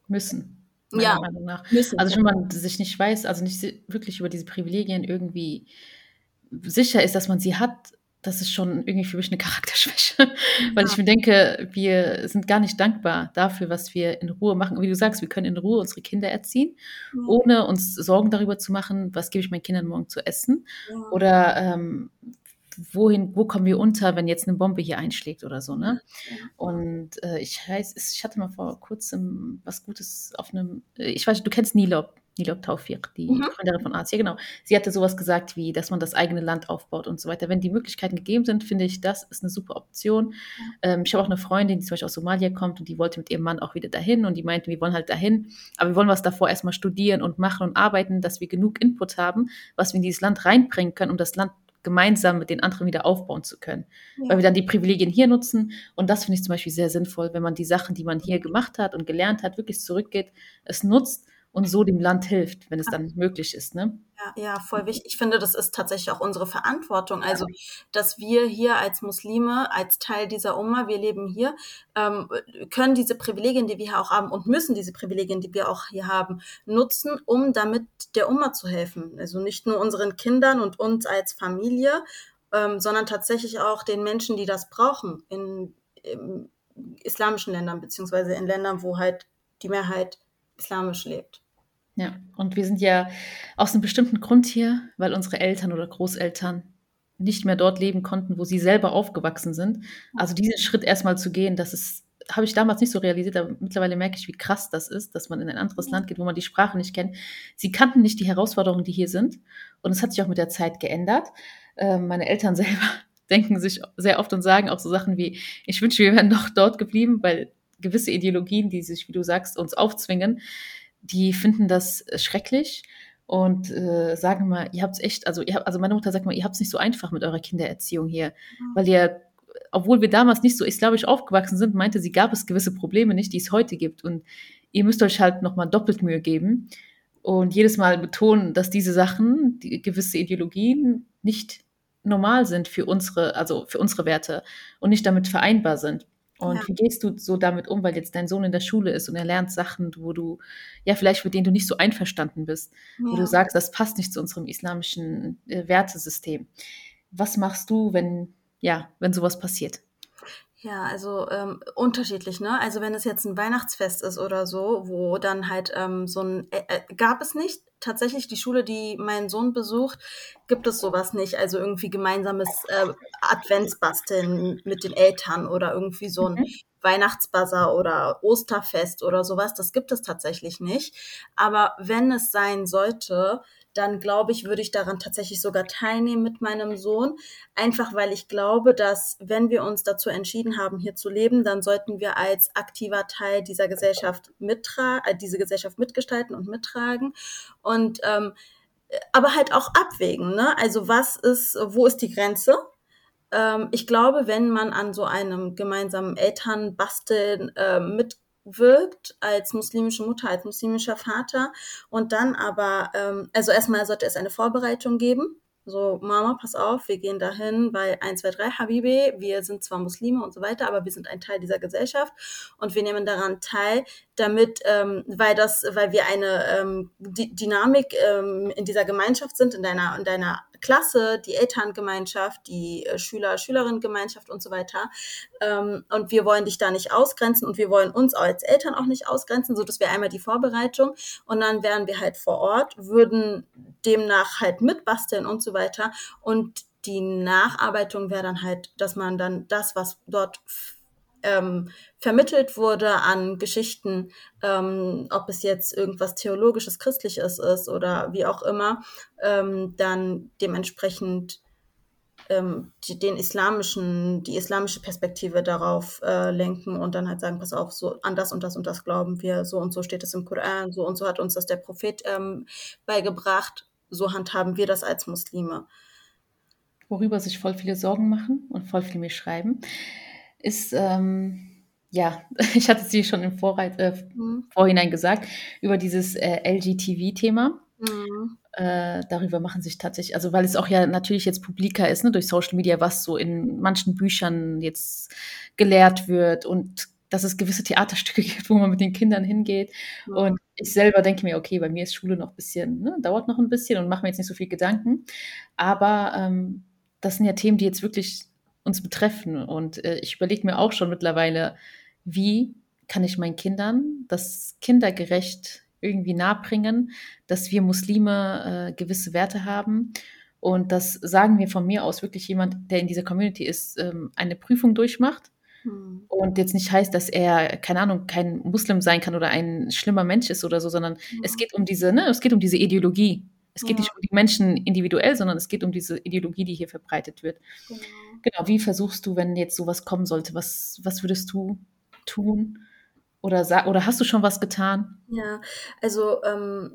Müssen ja. Müssen, also wenn man sich nicht weiß, also nicht wirklich über diese Privilegien irgendwie sicher ist, dass man sie hat, das ist schon irgendwie für mich eine [laughs] Charakterschwäche. Ja. Weil ich mir denke, wir sind gar nicht dankbar dafür, was wir in Ruhe machen. Wie du sagst, wir können in Ruhe unsere Kinder erziehen, ja. ohne uns Sorgen darüber zu machen, was gebe ich meinen Kindern morgen zu essen. Ja. Oder ähm, wohin, wo kommen wir unter, wenn jetzt eine Bombe hier einschlägt oder so, ne? Und äh, ich weiß, ich hatte mal vor kurzem was Gutes auf einem, äh, ich weiß, du kennst Nilob. Nilok Taufiq, die mhm. Gründerin von Asia, genau. Sie hatte sowas gesagt wie, dass man das eigene Land aufbaut und so weiter. Wenn die Möglichkeiten gegeben sind, finde ich, das ist eine super Option. Ja. Ähm, ich habe auch eine Freundin, die zum Beispiel aus Somalia kommt und die wollte mit ihrem Mann auch wieder dahin und die meinte, wir wollen halt dahin, aber wir wollen was davor erstmal studieren und machen und arbeiten, dass wir genug Input haben, was wir in dieses Land reinbringen können, um das Land gemeinsam mit den anderen wieder aufbauen zu können. Ja. Weil wir dann die Privilegien hier nutzen. Und das finde ich zum Beispiel sehr sinnvoll, wenn man die Sachen, die man hier gemacht hat und gelernt hat, wirklich zurückgeht, es nutzt und so dem Land hilft, wenn es dann möglich ist. Ne? Ja, ja, voll wichtig. Ich finde, das ist tatsächlich auch unsere Verantwortung. Also, dass wir hier als Muslime, als Teil dieser Umma, wir leben hier, ähm, können diese Privilegien, die wir hier auch haben und müssen diese Privilegien, die wir auch hier haben, nutzen, um damit der Umma zu helfen. Also nicht nur unseren Kindern und uns als Familie, ähm, sondern tatsächlich auch den Menschen, die das brauchen in, in islamischen Ländern, beziehungsweise in Ländern, wo halt die Mehrheit islamisch lebt. Ja, und wir sind ja aus einem bestimmten Grund hier, weil unsere Eltern oder Großeltern nicht mehr dort leben konnten, wo sie selber aufgewachsen sind. Also diesen Schritt erstmal zu gehen, das ist, habe ich damals nicht so realisiert, aber mittlerweile merke ich, wie krass das ist, dass man in ein anderes Land geht, wo man die Sprache nicht kennt. Sie kannten nicht die Herausforderungen, die hier sind. Und es hat sich auch mit der Zeit geändert. Ähm, meine Eltern [laughs] selber denken sich sehr oft und sagen auch so Sachen wie, ich wünsche, wir wären doch dort geblieben, weil gewisse Ideologien, die sich, wie du sagst, uns aufzwingen, die finden das schrecklich und äh, sagen mal, ihr habt es echt, also habt, also meine Mutter sagt mal, ihr habt es nicht so einfach mit eurer Kindererziehung hier, mhm. weil ihr, obwohl wir damals nicht so islamisch aufgewachsen sind, meinte sie, gab es gewisse Probleme nicht, die es heute gibt und ihr müsst euch halt nochmal doppelt Mühe geben und jedes Mal betonen, dass diese Sachen, die gewisse Ideologien nicht normal sind für unsere, also für unsere Werte und nicht damit vereinbar sind. Und ja. wie gehst du so damit um, weil jetzt dein Sohn in der Schule ist und er lernt Sachen, wo du, ja, vielleicht mit denen du nicht so einverstanden bist, ja. wo du sagst, das passt nicht zu unserem islamischen äh, Wertesystem. Was machst du, wenn, ja, wenn sowas passiert? Ja, also ähm, unterschiedlich, ne? Also wenn es jetzt ein Weihnachtsfest ist oder so, wo dann halt ähm, so ein äh, äh, gab es nicht tatsächlich die Schule, die mein Sohn besucht, gibt es sowas nicht. Also irgendwie gemeinsames äh, Adventsbasteln mit den Eltern oder irgendwie so ein mhm. Weihnachtsbazar oder Osterfest oder sowas. Das gibt es tatsächlich nicht. Aber wenn es sein sollte, dann glaube ich, würde ich daran tatsächlich sogar teilnehmen mit meinem Sohn. Einfach weil ich glaube, dass wenn wir uns dazu entschieden haben, hier zu leben, dann sollten wir als aktiver Teil dieser Gesellschaft mittragen, äh, diese Gesellschaft mitgestalten und mittragen. Und ähm, aber halt auch abwägen, ne? Also was ist, wo ist die Grenze? Ähm, ich glaube, wenn man an so einem gemeinsamen Elternbasteln äh, mit wirkt als muslimische Mutter, als muslimischer Vater und dann aber, ähm, also erstmal sollte es eine Vorbereitung geben. So, Mama, pass auf, wir gehen dahin bei 1, 2, 3, Habibi. Wir sind zwar Muslime und so weiter, aber wir sind ein Teil dieser Gesellschaft und wir nehmen daran teil, damit, ähm, weil das, weil wir eine ähm, D Dynamik ähm, in dieser Gemeinschaft sind, in deiner, in deiner Klasse, die Elterngemeinschaft, die äh, Schüler, Schülerinnengemeinschaft und so weiter. Ähm, und wir wollen dich da nicht ausgrenzen und wir wollen uns als Eltern auch nicht ausgrenzen. So, das wäre einmal die Vorbereitung. Und dann wären wir halt vor Ort, würden demnach halt mitbasteln und so weiter. Und die Nacharbeitung wäre dann halt, dass man dann das, was dort ähm, vermittelt wurde an Geschichten, ähm, ob es jetzt irgendwas Theologisches, Christliches ist oder wie auch immer, ähm, dann dementsprechend ähm, die, den islamischen, die islamische Perspektive darauf äh, lenken und dann halt sagen, pass auf, so an das und das und das glauben wir, so und so steht es im Koran, so und so hat uns das der Prophet ähm, beigebracht, so handhaben wir das als Muslime. Worüber sich voll viele Sorgen machen und voll viel mir schreiben ist, ähm, ja, [laughs] ich hatte sie schon im Vorreit, äh, mhm. Vorhinein gesagt, über dieses äh, LGTV-Thema. Mhm. Äh, darüber machen sich tatsächlich, also weil es auch ja natürlich jetzt publiker ist, ne, durch Social Media, was so in manchen Büchern jetzt gelehrt wird und dass es gewisse Theaterstücke [laughs] gibt, wo man mit den Kindern hingeht. Mhm. Und ich selber denke mir, okay, bei mir ist Schule noch ein bisschen, ne, dauert noch ein bisschen und mache mir jetzt nicht so viel Gedanken. Aber ähm, das sind ja Themen, die jetzt wirklich uns betreffen. Und äh, ich überlege mir auch schon mittlerweile, wie kann ich meinen Kindern das kindergerecht irgendwie nahebringen, dass wir Muslime äh, gewisse Werte haben. Und das sagen wir von mir aus wirklich jemand, der in dieser Community ist, ähm, eine Prüfung durchmacht Hm. Und jetzt nicht heißt, dass er, keine Ahnung, kein Muslim sein kann oder ein schlimmer Mensch ist oder so, sondern ja. es geht um diese, ne, es geht um diese Ideologie. Es geht ja. nicht um die Menschen individuell, sondern es geht um diese Ideologie, die hier verbreitet wird. Genau. genau. Wie versuchst du, wenn jetzt sowas kommen sollte, was, was würdest du tun? Oder, oder hast du schon was getan? Ja, also ähm,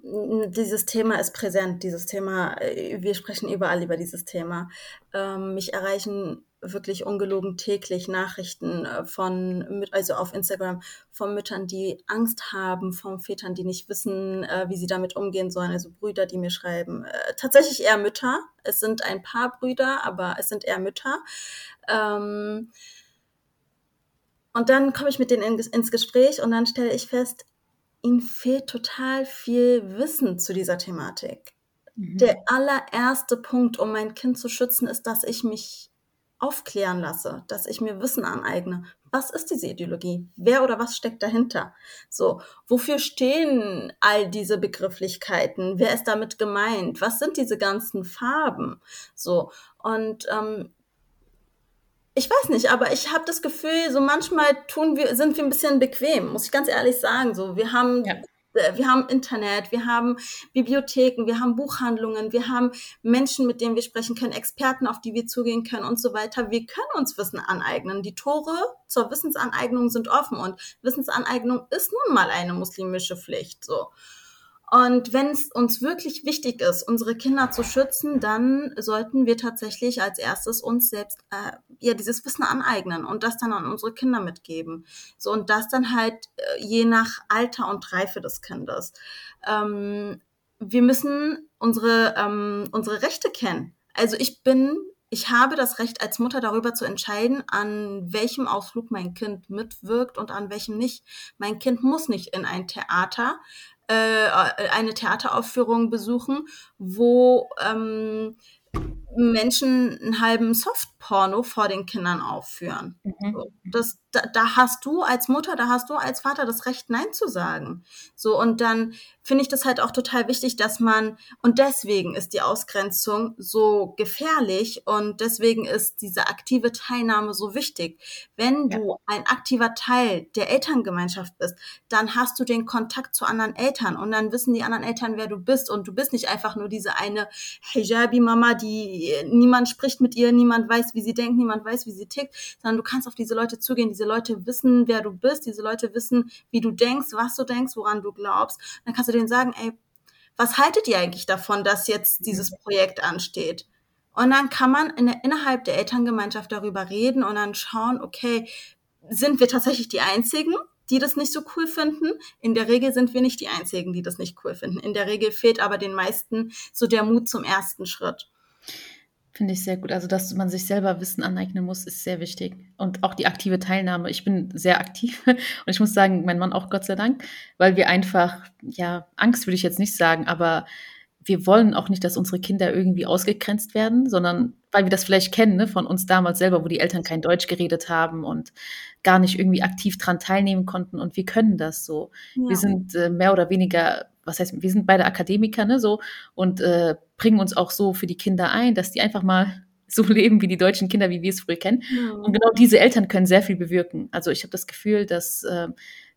dieses Thema ist präsent, dieses Thema, äh, wir sprechen überall über dieses Thema. Ähm, mich erreichen wirklich ungelogen täglich Nachrichten äh, von, also auf Instagram, von Müttern, die Angst haben, von Vätern, die nicht wissen, äh, wie sie damit umgehen sollen, also Brüder, die mir schreiben. Äh, tatsächlich eher Mütter. Es sind ein paar Brüder, aber es sind eher Mütter. Ähm, und dann komme ich mit denen ins Gespräch und dann stelle ich fest, ihnen fehlt total viel Wissen zu dieser Thematik. Mhm. Der allererste Punkt, um mein Kind zu schützen, ist, dass ich mich aufklären lasse, dass ich mir Wissen aneigne. Was ist diese Ideologie? Wer oder was steckt dahinter? So, wofür stehen all diese Begrifflichkeiten? Wer ist damit gemeint? Was sind diese ganzen Farben? So, und ähm, ich weiß nicht, aber ich habe das Gefühl, so manchmal tun wir, sind wir ein bisschen bequem, muss ich ganz ehrlich sagen. So, wir haben ja. Äh, wir haben Internet, wir haben Bibliotheken, wir haben Buchhandlungen, wir haben Menschen, mit denen wir sprechen können, Experten, auf die wir zugehen können und so weiter. Wir können uns Wissen aneignen. Die Tore zur Wissensaneignung sind offen und Wissensaneignung ist nun mal eine muslimische Pflicht, so. Und wenn es uns wirklich wichtig ist, unsere Kinder zu schützen, dann sollten wir tatsächlich als erstes uns selbst äh, ja dieses Wissen aneignen und das dann an unsere Kinder mitgeben. So und das dann halt äh, je nach Alter und Reife des Kindes. Ähm, wir müssen unsere ähm, unsere Rechte kennen. Also ich bin ich habe das Recht als Mutter darüber zu entscheiden, an welchem Ausflug mein Kind mitwirkt und an welchem nicht. Mein Kind muss nicht in ein Theater, äh, eine Theateraufführung besuchen, wo ähm, Menschen einen halben Softporno vor den Kindern aufführen. Mhm. So, das, da, da, hast du als Mutter, da hast du als Vater das Recht, Nein zu sagen. So, und dann finde ich das halt auch total wichtig, dass man, und deswegen ist die Ausgrenzung so gefährlich und deswegen ist diese aktive Teilnahme so wichtig. Wenn ja. du ein aktiver Teil der Elterngemeinschaft bist, dann hast du den Kontakt zu anderen Eltern und dann wissen die anderen Eltern, wer du bist und du bist nicht einfach nur diese eine Hijabi-Mama, die niemand spricht mit ihr, niemand weiß, wie sie denkt, niemand weiß, wie sie tickt, sondern du kannst auf diese Leute zugehen, diese Leute wissen, wer du bist, diese Leute wissen, wie du denkst, was du denkst, woran du glaubst. Dann kannst du denen sagen, ey, was haltet ihr eigentlich davon, dass jetzt dieses mhm. Projekt ansteht? Und dann kann man in innerhalb der Elterngemeinschaft darüber reden und dann schauen, okay, sind wir tatsächlich die Einzigen, die das nicht so cool finden? In der Regel sind wir nicht die Einzigen, die das nicht cool finden. In der Regel fehlt aber den meisten so der Mut zum ersten Schritt. Finde ich sehr gut. Also, dass man sich selber Wissen aneignen muss, ist sehr wichtig. Und auch die aktive Teilnahme. Ich bin sehr aktiv [laughs] und ich muss sagen, mein Mann auch Gott sei Dank, weil wir einfach, ja, Angst würde ich jetzt nicht sagen, aber wir wollen auch nicht, dass unsere Kinder irgendwie ausgegrenzt werden, sondern weil wir das vielleicht kennen, ne, von uns damals selber, wo die Eltern kein Deutsch geredet haben und gar nicht irgendwie aktiv dran teilnehmen konnten und wir können das so. Ja. Wir sind äh, mehr oder weniger was heißt, wir sind beide Akademiker, ne, so, und äh, bringen uns auch so für die Kinder ein, dass die einfach mal [laughs] so leben wie die deutschen Kinder, wie wir es früher kennen. Mhm. Und genau diese Eltern können sehr viel bewirken. Also ich habe das Gefühl, dass äh,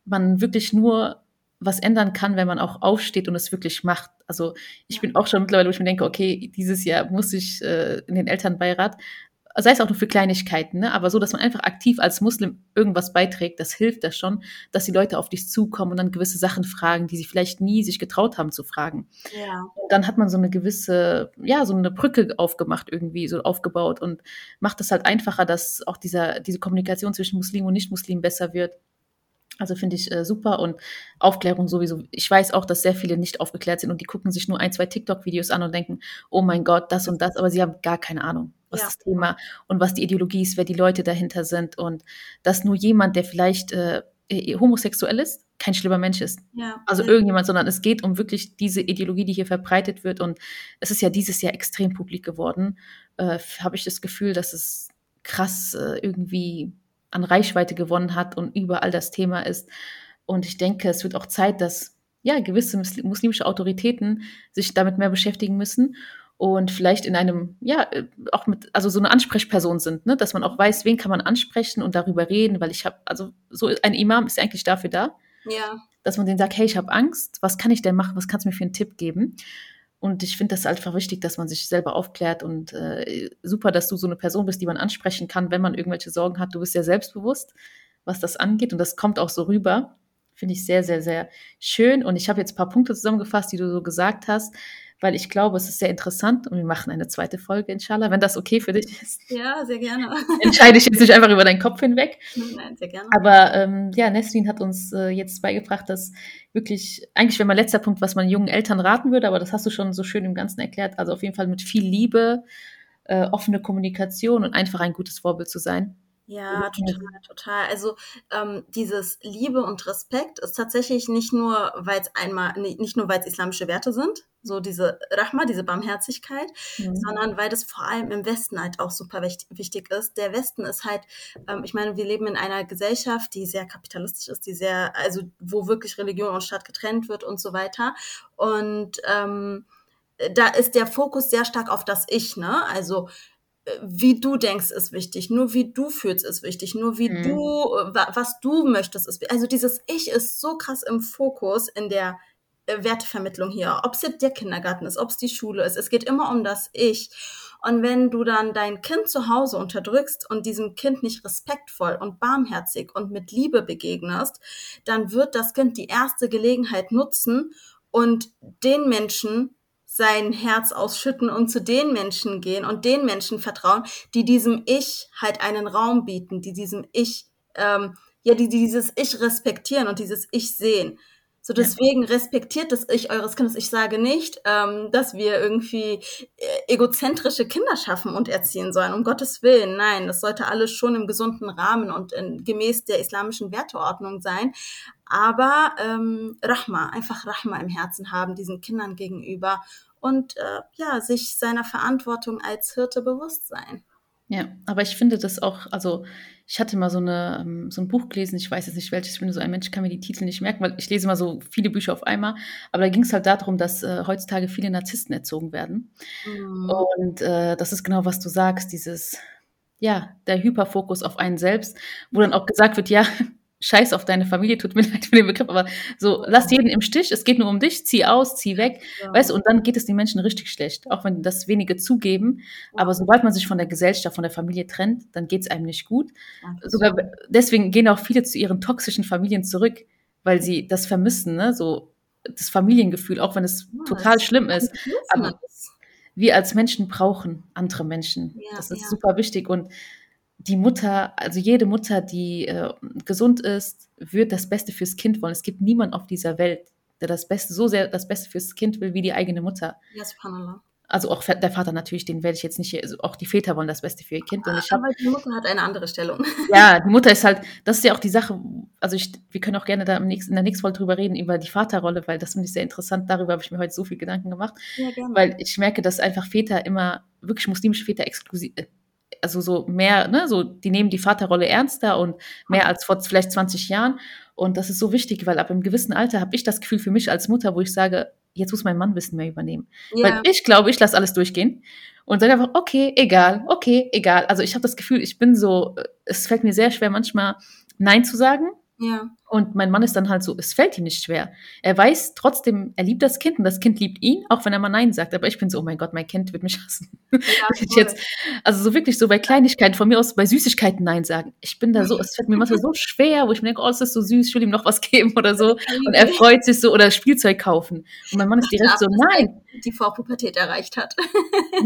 man wirklich nur was ändern kann, wenn man auch aufsteht und es wirklich macht. Also ich bin auch schon mittlerweile, wo ich mir denke, okay, dieses Jahr muss ich äh, in den Elternbeirat sei es auch nur für Kleinigkeiten, ne? aber so, dass man einfach aktiv als Muslim irgendwas beiträgt, das hilft das schon, dass die Leute auf dich zukommen und dann gewisse Sachen fragen, die sie vielleicht nie sich getraut haben zu fragen. Ja. Und dann hat man so eine gewisse, ja, so eine Brücke aufgemacht irgendwie, so aufgebaut und macht es halt einfacher, dass auch dieser, diese Kommunikation zwischen Muslim und Nicht-Muslim besser wird. Also finde ich äh, super und Aufklärung sowieso. Ich weiß auch, dass sehr viele nicht aufgeklärt sind und die gucken sich nur ein, zwei TikTok-Videos an und denken, oh mein Gott, das und das, aber sie haben gar keine Ahnung, was ja. das Thema und was die Ideologie ist, wer die Leute dahinter sind und dass nur jemand, der vielleicht äh, äh homosexuell ist, kein schlimmer Mensch ist. Ja. Also irgendjemand, sondern es geht um wirklich diese Ideologie, die hier verbreitet wird und es ist ja dieses Jahr extrem publik geworden. Äh, Habe ich das Gefühl, dass es krass äh, irgendwie an Reichweite gewonnen hat und überall das Thema ist. Und ich denke, es wird auch Zeit, dass ja gewisse muslimische Autoritäten sich damit mehr beschäftigen müssen und vielleicht in einem, ja, äh, auch mit, also so eine Ansprechperson sind, ne? dass man auch weiß, wen kann man ansprechen und darüber reden, weil ich habe, also so ein Imam ist eigentlich dafür da, Ja. dass man denen sagt, hey, ich habe Angst, was kann ich denn machen, was kannst du mir für einen Tipp geben? Und ich finde das einfach wichtig, dass man sich selber aufklärt und äh, super, dass du so eine Person bist, die man ansprechen kann, wenn man irgendwelche Sorgen hat. Du bist ja selbstbewusst, was das angeht und das kommt auch so rüber. Finde ich sehr, sehr, sehr schön. Und ich habe jetzt ein paar Punkte zusammengefasst, die du so gesagt hast, weil ich glaube, es ist sehr interessant und wir machen eine zweite Folge, inshallah, wenn das okay für dich ist. Ja, sehr gerne. [laughs] Entscheide ich jetzt nicht einfach über deinen Kopf hinweg. Nein, sehr gerne. Aber ähm, ja, Nesrin hat uns äh, jetzt beigebracht, dass wirklich, eigentlich wäre mein letzter Punkt, was man jungen Eltern raten würde, aber das hast du schon so schön im Ganzen erklärt. Also auf jeden Fall mit viel Liebe, äh, offene Kommunikation und einfach ein gutes Vorbild zu sein. Ja, total, total. Also ähm, dieses Liebe und Respekt ist tatsächlich nicht nur, weil es einmal, nicht nur, weil es islamische Werte sind, so diese Rahma, diese Barmherzigkeit, Mhm. sondern weil das vor allem im Westen halt auch super wicht- wichtig ist. Der Westen ist halt, ähm, ich meine, wir leben in einer Gesellschaft, die sehr kapitalistisch ist, die sehr, also wo wirklich Religion und Staat getrennt wird und so weiter. Und ähm, da ist der Fokus sehr stark auf das Ich, ne? Also wie du denkst, ist wichtig. Nur wie du fühlst, ist wichtig. Nur wie Mhm. du, äh, wa- was du möchtest, ist wichtig. Also dieses Ich ist so krass im Fokus in der äh, Wertevermittlung hier. Ob es jetzt der Kindergarten ist, ob es die Schule ist. Es geht immer um das Ich. Und wenn du dann dein Kind zu Hause unterdrückst und diesem Kind nicht respektvoll und barmherzig und mit Liebe begegnest, dann wird das Kind die erste Gelegenheit nutzen und den Menschen sein Herz ausschütten und zu den Menschen gehen und den Menschen vertrauen, die diesem Ich halt einen Raum bieten, die diesem Ich, ähm, ja, die dieses Ich respektieren und dieses Ich sehen. So deswegen respektiert das Ich eures Kindes. Ich sage nicht, ähm, dass wir irgendwie äh, egozentrische Kinder schaffen und erziehen sollen. Um Gottes Willen, nein, das sollte alles schon im gesunden Rahmen und in, gemäß der islamischen Werteordnung sein. Aber ähm, Rahma, einfach Rahma im Herzen haben diesen Kindern gegenüber und äh, ja, sich seiner Verantwortung als Hirte bewusst sein. Ja, aber ich finde das auch, also ich hatte mal so, eine, ähm, so ein Buch gelesen, ich weiß jetzt nicht welches, ich bin so ein Mensch, kann mir die Titel nicht merken, weil ich lese mal so viele Bücher auf einmal, aber da ging es halt darum, dass äh, heutzutage viele Narzissten erzogen werden. Mhm. Und äh, das ist genau, was du sagst, dieses, ja, der Hyperfokus auf einen selbst, wo dann auch gesagt wird, ja, scheiß auf deine Familie, tut mir [laughs] leid für den Begriff, aber so, lass jeden im Stich, es geht nur um dich, zieh aus, zieh weg, Ja. weißt du, und dann geht es den Menschen richtig schlecht, auch wenn das wenige zugeben, aber sobald man sich von der Gesellschaft, von der Familie trennt, dann geht es einem nicht gut. Sogar deswegen gehen auch viele zu ihren toxischen Familien zurück, weil sie das vermissen, ne? so das Familiengefühl, auch wenn es Ja, total schlimm ist. Aber wir als Menschen brauchen andere Menschen. Ja, das ist super wichtig. Und die Mutter, also jede Mutter, die äh, gesund ist, wird das Beste fürs Kind wollen. Es gibt niemanden auf dieser Welt, der das Beste, so sehr das Beste fürs Kind will wie die eigene Mutter. Ja, subhanallah. Also auch der Vater natürlich, den werde ich jetzt nicht, hier- also auch die Väter wollen das Beste für ihr Kind. Und ich habe Aber die Mutter hat eine andere Stellung. [laughs] ja, die Mutter ist halt, das ist ja auch die Sache, also ich, wir können auch gerne da im nächsten, in der nächsten Folge drüber reden, über die Vaterrolle, weil das finde ich sehr interessant. Darüber habe ich mir heute so viel Gedanken gemacht, Ja, gerne. weil ich merke, dass einfach Väter immer, wirklich muslimische Väter exklusiv, äh, also so mehr, ne, so, die nehmen die Vaterrolle ernster und mehr als vor vielleicht 20 Jahren. Und das ist so wichtig, weil ab einem gewissen Alter habe ich das Gefühl für mich als Mutter, wo ich sage, jetzt muss mein Mann Wissen mehr übernehmen. ja, Weil ich glaube, ich lasse alles durchgehen und sage einfach, okay, egal, okay, egal. Also ich habe das Gefühl, ich bin so, es fällt mir sehr schwer, manchmal Nein zu sagen. ja, Und mein Mann ist dann halt so, es fällt ihm nicht schwer. Er weiß trotzdem, er liebt das Kind und das Kind liebt ihn, auch wenn er mal Nein sagt. Aber ich bin so, oh mein Gott, mein Kind wird mich hassen. [laughs] ja, jetzt, also so wirklich so bei Kleinigkeiten, von mir aus bei Süßigkeiten Nein sagen. Ich bin da so, es fällt mir manchmal so schwer, wo ich mir denke, oh, es ist so süß, ich will ihm noch was [laughs] geben oder so. Und er freut sich so oder Spielzeug kaufen. Und mein Mann ist direkt so, nein, die Vorpubertät erreicht hat. [laughs]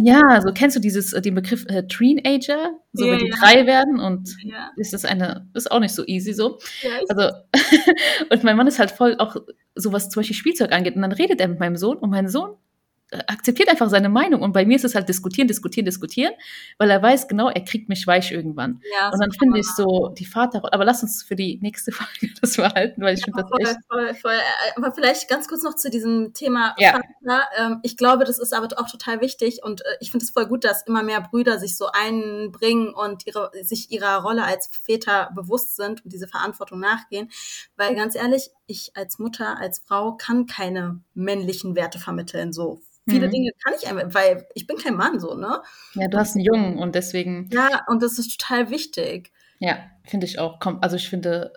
Ja, so kennst du dieses, äh, den Begriff äh, Teenager, so Ja, wenn die ja. drei werden und ja, ist das eine, ist auch nicht so easy so. ja, Also, [laughs] und mein Mann ist halt voll auch so was zum Beispiel Spielzeug angeht. Und dann redet er mit meinem Sohn und mein Sohn akzeptiert einfach seine Meinung und bei mir ist es halt diskutieren, diskutieren, diskutieren, weil er weiß genau, er kriegt mich weich irgendwann. ja, Und dann finde ich so die Vaterrolle, aber lass uns für die nächste [laughs] Folge das behalten, weil ich finde das voll, echt, voll, voll. Äh, Aber vielleicht ganz kurz noch zu diesem Thema Ja. Vater. Ähm, ich glaube, das ist aber auch total wichtig und äh, ich finde es voll gut, dass immer mehr Brüder sich so einbringen und ihre, sich ihrer Rolle als Väter bewusst sind und diese Verantwortung nachgehen. Weil ganz ehrlich, ich als Mutter, als Frau kann keine männlichen Werte vermitteln. So viele mhm. Dinge kann ich einfach, weil ich bin kein Mann so, ne? Ja, du hast einen Jungen und deswegen. Ja, und das ist total wichtig. Ja, finde ich auch. Komm, also ich finde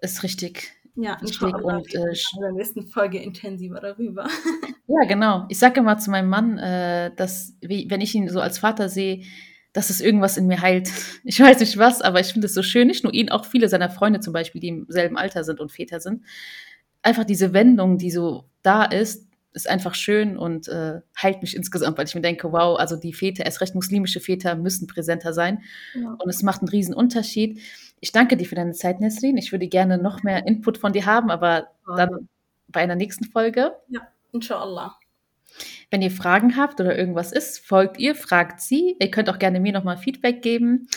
es richtig. Ja, richtig und äh, in der nächsten Folge intensiver darüber. [laughs] ja, genau. Ich sage immer zu meinem Mann, äh, dass, wie, wenn ich ihn so als Vater sehe, dass es irgendwas in mir heilt. [laughs] Ich weiß nicht was, aber ich finde es so schön, nicht nur ihn, auch viele seiner Freunde zum Beispiel, die im selben Alter sind und Väter sind. Einfach diese Wendung, die so da ist, ist einfach schön und äh, heilt mich insgesamt, weil ich mir denke, wow, also die Väter, erst recht muslimische Väter, müssen präsenter sein. Ja. Und es macht einen riesen Unterschied. Ich danke dir für deine Zeit, Nesrin. Ich würde gerne noch mehr Input von dir haben, aber dann bei einer nächsten Folge. Ja, inshallah. Wenn ihr Fragen habt oder irgendwas ist, folgt ihr, fragt sie. Ihr könnt auch gerne mir nochmal Feedback geben.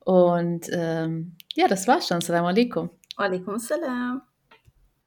Und ähm, ja, das war's schon. Assalamu alaikum. Alaikum assalam.